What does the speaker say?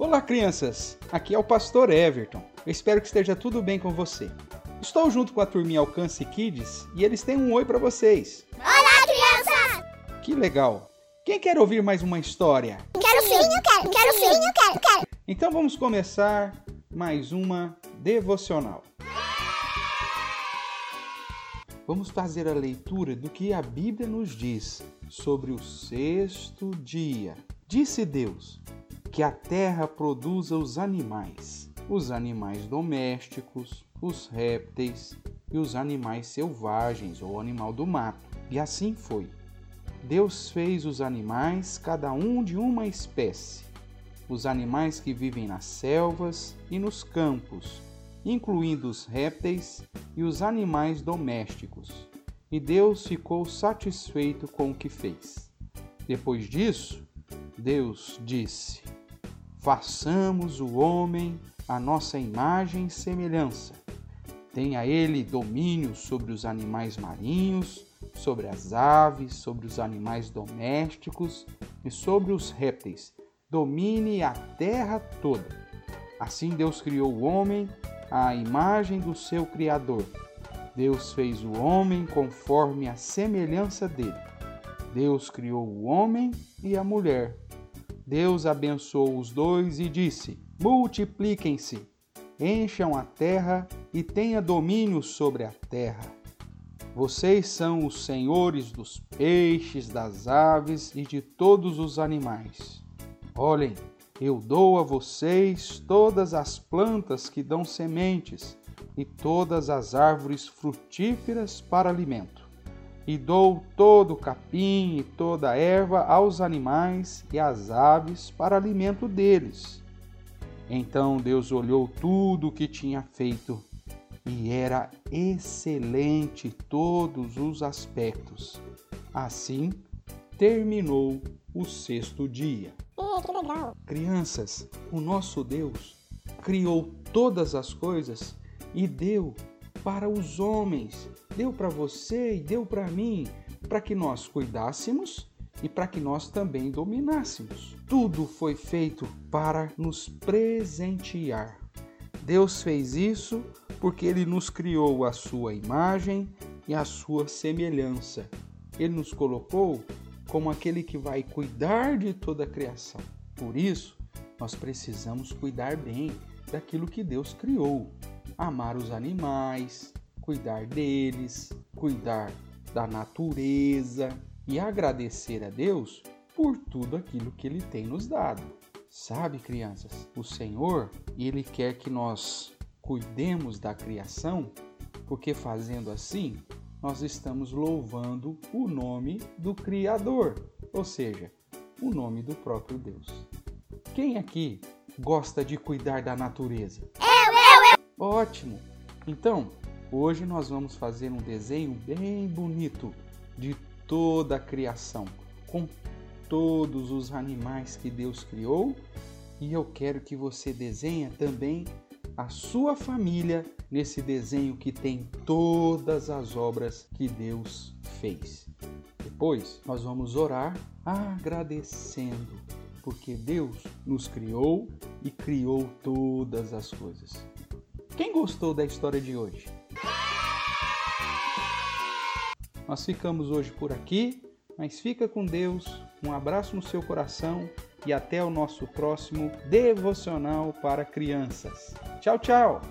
Olá, crianças! Aqui é o Pastor Everton. Eu espero que esteja tudo bem com você. Estou junto com a turminha Alcance Kids e eles têm um oi para vocês. Olá, crianças! Que legal! Quem quer ouvir mais uma história? Quero sim, eu quero, quero sim, eu quero, quero. Então vamos começar mais uma devocional. Vamos fazer a leitura do que a Bíblia nos diz sobre o sexto dia. Disse Deus que a terra produza os animais, os animais domésticos, os répteis e os animais selvagens ou animal do mato. E assim foi. Deus fez os animais, cada um de uma espécie, os animais que vivem nas selvas e nos campos, incluindo os répteis e os animais domésticos. E Deus ficou satisfeito com o que fez. Depois disso, Deus disse: Façamos o homem a nossa imagem e semelhança. Tenha ele domínio sobre os animais marinhos, sobre as aves, sobre os animais domésticos e sobre os répteis. Domine a terra toda. Assim Deus criou o homem à imagem do seu Criador. Deus fez o homem conforme a semelhança dele. Deus criou o homem e a mulher. Deus abençoou os dois e disse: Multipliquem-se, encham a terra e tenha domínio sobre a terra. Vocês são os senhores dos peixes, das aves e de todos os animais. Olhem, eu dou a vocês todas as plantas que dão sementes e todas as árvores frutíferas para alimento. E dou todo o capim e toda a erva aos animais e às aves para alimento deles. Então Deus olhou tudo o que tinha feito e era excelente todos os aspectos. Assim terminou o sexto dia. Crianças, o nosso Deus criou todas as coisas e deu para os homens, deu para você e deu para mim, para que nós cuidássemos e para que nós também dominássemos. Tudo foi feito para nos presentear. Deus fez isso porque ele nos criou a sua imagem e a sua semelhança. Ele nos colocou como aquele que vai cuidar de toda a criação. Por isso, nós precisamos cuidar bem daquilo que Deus criou. Amar os animais, cuidar deles, cuidar da natureza e agradecer a Deus por tudo aquilo que ele tem nos dado. Sabe, crianças, o Senhor, ele quer que nós cuidemos da criação, porque fazendo assim, nós estamos louvando o nome do Criador, ou seja, o nome do próprio Deus. Quem aqui gosta de cuidar da natureza? Ótimo! Então, hoje nós vamos fazer um desenho bem bonito de toda a criação, com todos os animais que Deus criou, e eu quero que você desenhe também a sua família nesse desenho que tem todas as obras que Deus fez. Depois nós vamos orar agradecendo, porque Deus nos criou e criou todas as coisas. Quem gostou da história de hoje? Nós ficamos hoje por aqui, mas fica com Deus. Um abraço no seu coração e até o nosso próximo devocional para crianças. Tchau, tchau!